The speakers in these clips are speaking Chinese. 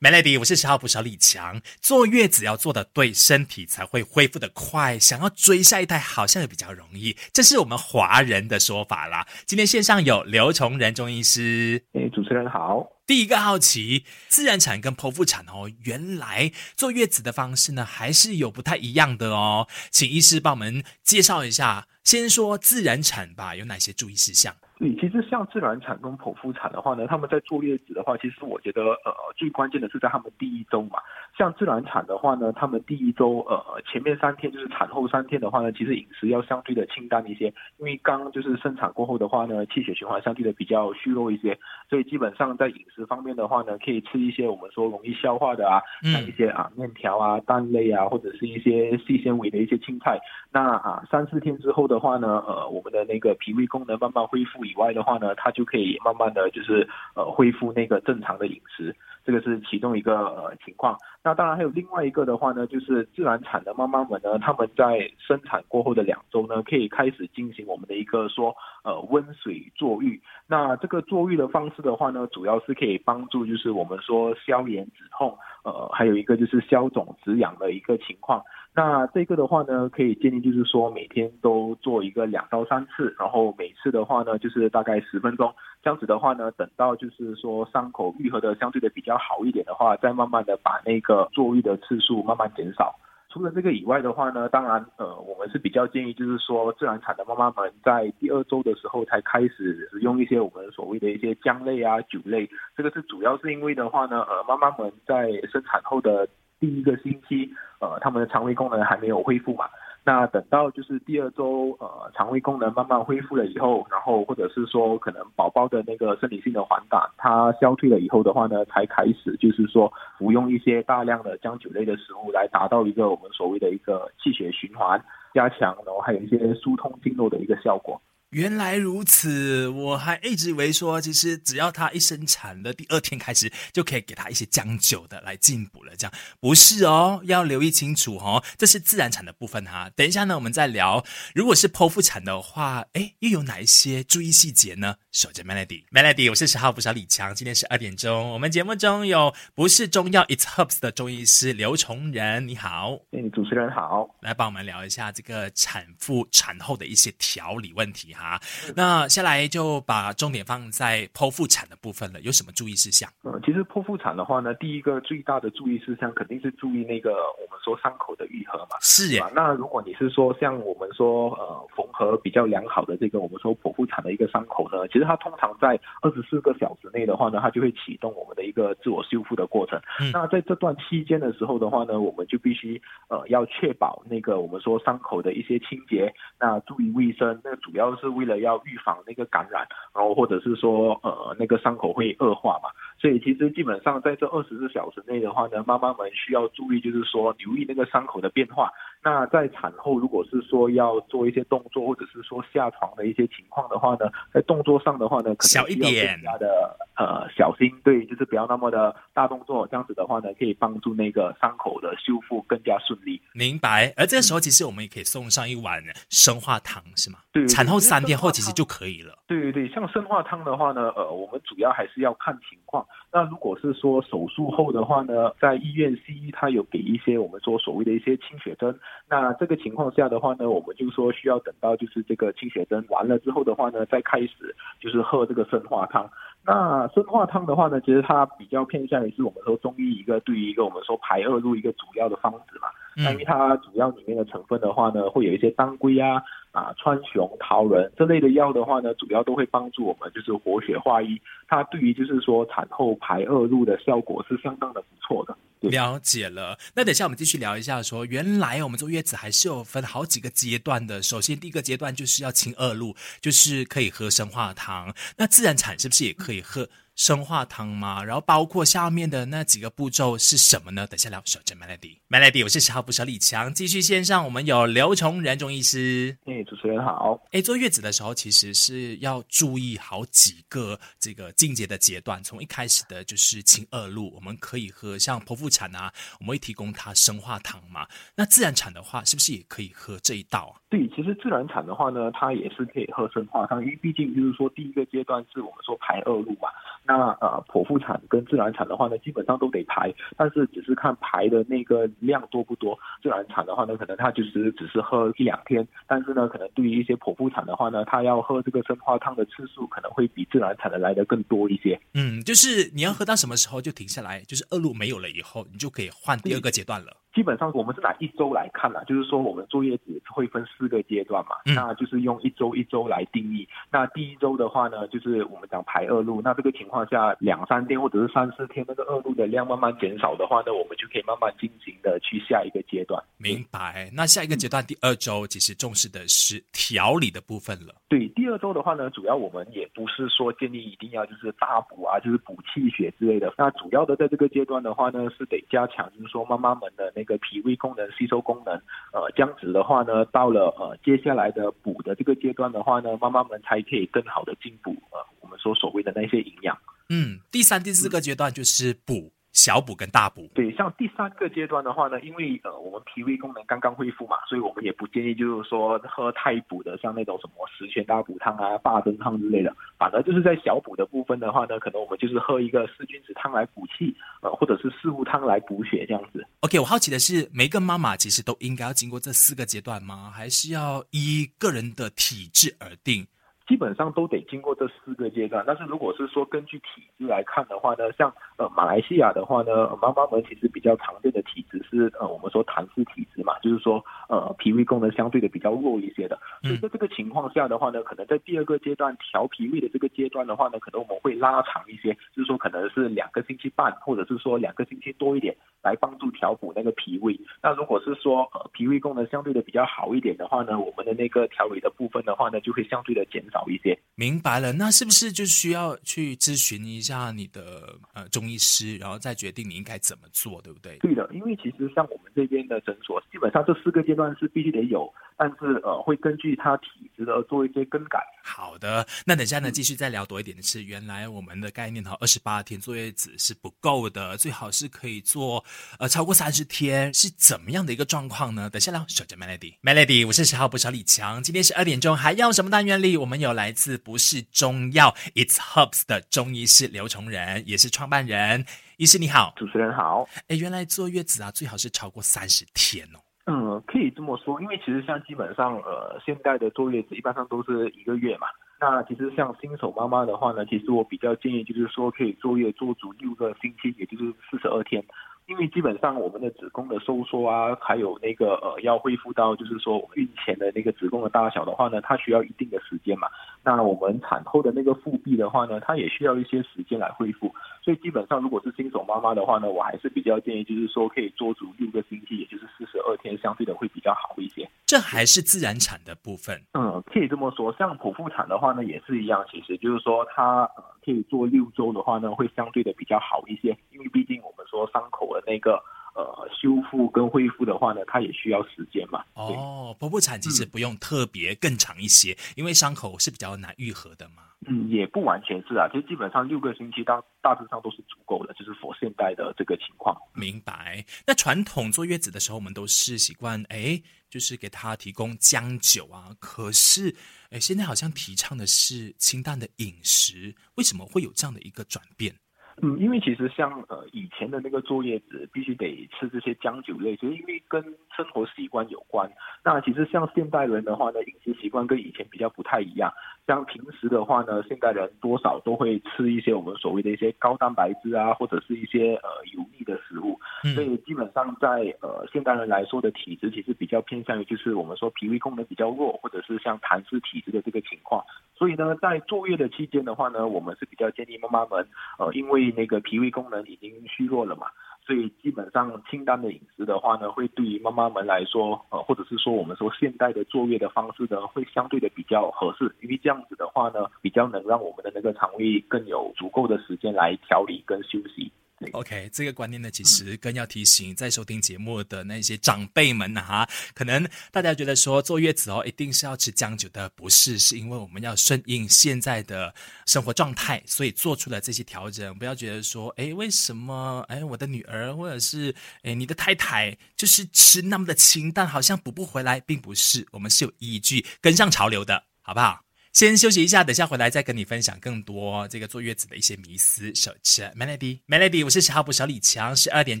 Melody，我是十号捕手李强。坐月子要做的对，身体才会恢复的快。想要追下一代，好像也比较容易，这是我们华人的说法啦。今天线上有刘崇仁中医师，诶，主持人好。第一个好奇，自然产跟剖腹产哦，原来坐月子的方式呢，还是有不太一样的哦。请医师帮我们介绍一下，先说自然产吧，有哪些注意事项？你，其实像自然产跟剖腹产的话呢，他们在坐月子的话，其实我觉得呃最关键的是在他们第一周嘛。像自然产的话呢，他们第一周呃前面三天就是产后三天的话呢，其实饮食要相对的清淡一些，因为刚就是生产过后的话呢，气血循环相对的比较虚弱一些，所以基本上在饮食方面的话呢，可以吃一些我们说容易消化的啊，像一些啊面条啊、蛋类啊，或者是一些细纤维的一些青菜。那啊三四天之后的话呢，呃我们的那个脾胃功能慢慢恢复。以外的话呢，它就可以慢慢的就是呃恢复那个正常的饮食，这个是其中一个呃情况。那当然还有另外一个的话呢，就是自然产的妈妈们呢，他们在生产过后的两周呢，可以开始进行我们的一个说呃温水坐浴。那这个坐浴的方式的话呢，主要是可以帮助就是我们说消炎止痛，呃还有一个就是消肿止痒的一个情况。那这个的话呢，可以建议就是说每天都做一个两到三次，然后每次的话呢就是大概十分钟，这样子的话呢，等到就是说伤口愈合的相对的比较好一点的话，再慢慢的把那个坐浴的次数慢慢减少。除了这个以外的话呢，当然呃我们是比较建议就是说自然产的妈妈们在第二周的时候才开始使用一些我们所谓的一些姜类啊酒类，这个是主要是因为的话呢，呃妈妈们在生产后的。第一个星期，呃，他们的肠胃功能还没有恢复嘛？那等到就是第二周，呃，肠胃功能慢慢恢复了以后，然后或者是说可能宝宝的那个生理性的反感它消退了以后的话呢，才开始就是说服用一些大量的姜酒类的食物来达到一个我们所谓的一个气血循环加强，然后还有一些疏通经络的一个效果。原来如此，我还一直以为说，其实只要他一生产的第二天开始，就可以给他一些将就的来进补了。这样不是哦，要留意清楚哦，这是自然产的部分哈。等一下呢，我们再聊。如果是剖腹产的话，哎，又有哪一些注意细节呢？守着 Melody，Melody，我是十号不少李强。今天是二点钟，我们节目中有不是中药 It's Herbs 的中医师刘崇仁，你好，嗯，主持人好，来帮我们聊一下这个产妇产后的一些调理问题。啊，那下来就把重点放在剖腹产的部分了，有什么注意事项？呃，其实剖腹产的话呢，第一个最大的注意事项肯定是注意那个们说伤口的愈合嘛。是啊。那如果你是说像我们说呃缝合比较良好的这个我们说剖腹产的一个伤口呢，其实它通常在二十四个小时内的话呢，它就会启动我们的一个自我修复的过程。那在这段期间的时候的话呢，我们就必须呃要确保那个我们说伤口的一些清洁，那注意卫生，那主要是。为了要预防那个感染，然后或者是说呃那个伤口会恶化嘛，所以其实基本上在这二十四小时内的话呢，妈妈们需要注意，就是说留意那个伤口的变化。那在产后如果是说要做一些动作，或者是说下床的一些情况的话呢，在动作上的话呢，可能小一点，加的呃小心，对，就是不要那么的大动作，这样子的话呢，可以帮助那个伤口的修复更加顺利。明白。而这个时候其实我们也可以送上一碗生化汤，是吗？对，产后三天后其实就可以了。对对对，像生化汤的话呢，呃，我们主要还是要看情况。那如果是说手术后的话呢，在医院西医他有给一些我们说所谓的一些清血针。那这个情况下的话呢，我们就说需要等到就是这个清血针完了之后的话呢，再开始就是喝这个生化汤。那生化汤的话呢，其实它比较偏向于是我们说中医一个对于一个我们说排恶露一个主要的方子嘛。那因为它主要里面的成分的话呢，会有一些当归啊。啊，川芎、桃仁这类的药的话呢，主要都会帮助我们就是活血化瘀，它对于就是说产后排恶露的效果是相当的不错的。了解了，那等一下我们继续聊一下，说原来我们坐月子还是有分好几个阶段的。首先第一个阶段就是要清恶露，就是可以喝生化汤。那自然产是不是也可以喝？生化汤吗？然后包括下面的那几个步骤是什么呢？等下聊。守着 Melody，Melody，我是十号不少李强。继续线上，我们有刘崇仁中医师。哎，主持人好。哎，坐月子的时候其实是要注意好几个这个进阶的阶段。从一开始的就是清恶露，我们可以喝像剖腹产啊，我们会提供它生化汤嘛。那自然产的话，是不是也可以喝这一道啊？对，其实自然产的话呢，它也是可以喝生化汤，因为毕竟就是说第一个阶段是我们说排恶露嘛。那呃剖腹产跟自然产的话呢，基本上都得排，但是只是看排的那个量多不多。自然产的话呢，可能它就是只是喝一两天，但是呢，可能对于一些剖腹产的话呢，它要喝这个生化汤的次数可能会比自然产的来的更多一些。嗯，就是你要喝到什么时候就停下来，就是恶露没有了以后，你就可以换第二个阶段了。基本上我们是拿一周来看啦，就是说我们坐月子会分四个阶段嘛，那就是用一周一周来定义。那第一周的话呢，就是我们讲排恶露，那这个情况下两三天或者是三四天，那个恶露的量慢慢减少的话呢，我们就可以慢慢进行的去下一个阶段。明白。那下一个阶段第二周其实重视的是调理的部分了。对，第二周的话呢，主要我们也不是说建议一定要就是大补啊，就是补气血之类的。那主要的在这个阶段的话呢，是得加强，就是说妈妈们的那个脾胃功能、吸收功能。呃，这样子的话呢，到了呃接下来的补的这个阶段的话呢，妈妈们才可以更好的进补呃我们说所谓的那些营养。嗯，第三、第四个阶段就是补。小补跟大补，对，像第三个阶段的话呢，因为呃我们脾胃功能刚刚恢复嘛，所以我们也不建议就是说喝太补的，像那种什么十全大补汤啊、八珍汤之类的。反而就是在小补的部分的话呢，可能我们就是喝一个四君子汤来补气，呃，或者是四物汤来补血这样子。OK，我好奇的是，每个妈妈其实都应该要经过这四个阶段吗？还是要依个人的体质而定？基本上都得经过这四个阶段，但是如果是说根据体质来看的话呢，像呃马来西亚的话呢，妈妈们其实比较常见的体质是呃我们说痰湿体质嘛，就是说呃脾胃功能相对的比较弱一些的，所以在这个情况下的话呢，可能在第二个阶段调脾胃的这个阶段的话呢，可能我们会拉长一些，就是说可能是两个星期半，或者是说两个星期多一点，来帮助调补那个脾胃。那如果是说呃脾胃功能相对的比较好一点的话呢，我们的那个调理的部分的话呢，就会相对的减少。好一些，明白了。那是不是就需要去咨询一下你的呃中医师，然后再决定你应该怎么做，对不对？对的，因为其实像我们这边的诊所，基本上这四个阶段是必须得有，但是呃会根据他体质的做一些更改。好的，那等下呢继续再聊多一点的是，原来我们的概念哈，二十八天坐月子是不够的，最好是可以做呃超过三十天，是怎么样的一个状况呢？等下聊，守着 Melody，Melody，我是十号不少李强，今天是二点钟，还要什么单元里？我们有。有来自不是中药，It's Herbs 的中医师刘崇仁，也是创办人。医师你好，主持人好。哎，原来坐月子啊，最好是超过三十天哦。嗯，可以这么说，因为其实像基本上呃，现在的坐月子一般上都是一个月嘛。那其实像新手妈妈的话呢，其实我比较建议就是说可以坐月坐足六个星期，也就是四十二天。因为基本上我们的子宫的收缩啊，还有那个呃要恢复到就是说孕前的那个子宫的大小的话呢，它需要一定的时间嘛。那我们产后的那个腹壁的话呢，它也需要一些时间来恢复。所以基本上如果是新手妈妈的话呢，我还是比较建议就是说可以做足六个星期，也就是四十二天，相对的会比较好一些。这还是自然产的部分。嗯，可以这么说。像剖腹产的话呢，也是一样，其实就是说它可以做六周的话呢，会相对的比较好一些，因为毕竟我们说伤口的那个。呃，修复跟恢复的话呢，它也需要时间嘛。哦，剖腹产其实不用特别更长一些，因为伤口是比较难愈合的嘛。嗯，也不完全是啊，就基本上六个星期大大致上都是足够的，就是佛现代的这个情况。明白。那传统坐月子的时候，我们都是习惯哎，就是给他提供姜酒啊。可是哎，现在好像提倡的是清淡的饮食，为什么会有这样的一个转变？嗯，因为其实像呃以前的那个坐月子必须得吃这些姜酒类，就是因为跟生活习惯有关。那其实像现代人的话呢，饮食习惯跟以前比较不太一样。像平时的话呢，现代人多少都会吃一些我们所谓的一些高蛋白质啊，或者是一些呃油腻的食物。所以基本上在呃现代人来说的体质，其实比较偏向于就是我们说脾胃功能比较弱，或者是像痰湿体质的这个情况。所以呢，在坐月的期间的话呢，我们是比较建议妈妈们，呃，因为那个脾胃功能已经虚弱了嘛，所以基本上清淡的饮食的话呢，会对于妈妈们来说，呃，或者是说我们说现代的坐月的方式呢，会相对的比较合适，因为这样子的话呢，比较能让我们的那个肠胃更有足够的时间来调理跟休息。OK，这个观念呢，其实更要提醒在收听节目的那些长辈们呐哈。可能大家觉得说坐月子哦，一定是要吃姜酒的，不是，是因为我们要顺应现在的生活状态，所以做出了这些调整。不要觉得说，哎，为什么哎我的女儿或者是哎你的太太就是吃那么的清淡，好像补不回来，并不是，我们是有依据跟上潮流的，好不好？先休息一下，等下回来再跟你分享更多这个坐月子的一些迷思。手持 Melody，Melody，我是十号补小李强。十二点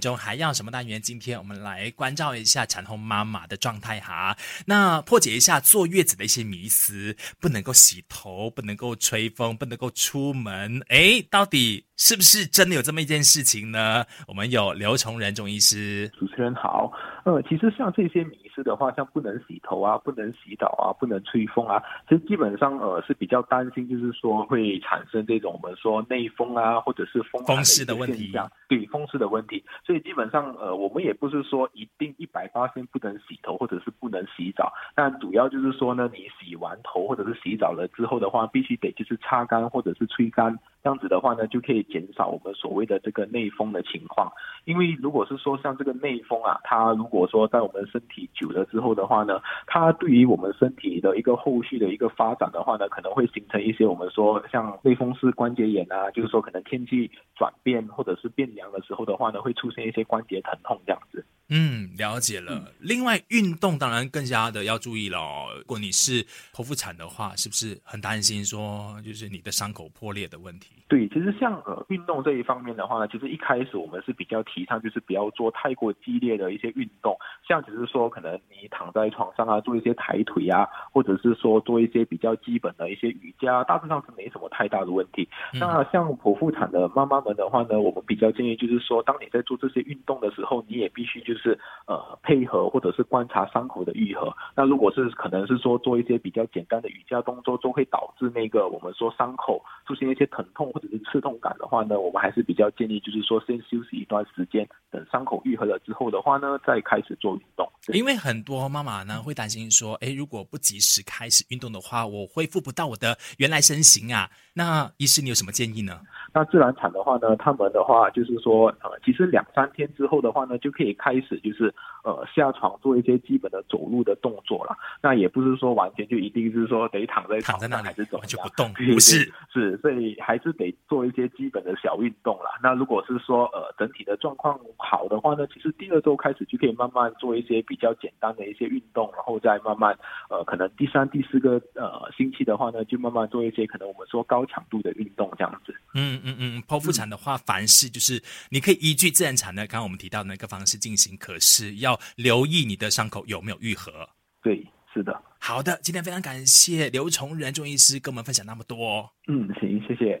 钟还要什么单元？今天我们来关照一下产后妈妈的状态哈。那破解一下坐月子的一些迷思，不能够洗头，不能够吹风，不能够出门。诶，到底是不是真的有这么一件事情呢？我们有刘崇仁中医师，主持人好。呃，其实像这些迷失的话，像不能洗头啊，不能洗澡啊，不能吹风啊，其实基本上呃是比较担心，就是说会产生这种我们说内风啊，或者是风风湿的问题，对风湿的问题。所以基本上呃我们也不是说一定一百八先不能洗头或者是不能洗澡，但主要就是说呢，你洗完头或者是洗澡了之后的话，必须得就是擦干或者是吹干，这样子的话呢就可以减少我们所谓的这个内风的情况。因为如果是说像这个内风啊，它如果说在我们身体久了之后的话呢，它对于我们身体的一个后续的一个发展的话呢，可能会形成一些我们说像类风湿关节炎啊，就是说可能天气转变或者是变凉的时候的话呢，会出现一些关节疼痛这样子。嗯，了解了。另外，运动当然更加的要注意了。如果你是剖腹产的话，是不是很担心说就是你的伤口破裂的问题？对，其实像呃运动这一方面的话呢，其实一开始我们是比较提倡就是不要做太过激烈的一些运动，像只是说可能你躺在床上啊，做一些抬腿啊，或者是说做一些比较基本的一些瑜伽，大致上是没什么太大的问题。那像剖腹产的妈妈们的话呢，我们比较建议就是说，当你在做这些运动的时候，你也必须就是。是呃配合或者是观察伤口的愈合。那如果是可能是说做一些比较简单的瑜伽动作，就会导致那个我们说伤口出现一些疼痛或者是刺痛感的话呢，我们还是比较建议就是说先休息一段时间，等伤口愈合了之后的话呢，再开始做运动。因为很多妈妈呢会担心说，哎，如果不及时开始运动的话，我恢复不到我的原来身形啊。那医师你有什么建议呢？那自然产的话呢，他们的话就是说，呃，其实两三天之后的话呢，就可以开始就是呃下床做一些基本的走路的动作了。那也不是说完全就一定是说得躺在躺在那还是怎么就不动，不是是，所以还是得做一些基本的小运动啦。那如果是说呃整体的状况好的话呢，其实第二周开始就可以慢慢做一些比较简单的一些运动，然后再慢慢呃可能第三、第四个呃星期的话呢，就慢慢做一些可能我们说高强度的运动这样子。嗯嗯嗯，剖腹产的话，凡事就是你可以依据自然产的，刚刚我们提到那个方式进行，可是要留意你的伤口有没有愈合。对，是的。好的，今天非常感谢刘崇仁中医师跟我们分享那么多。嗯，行，谢谢。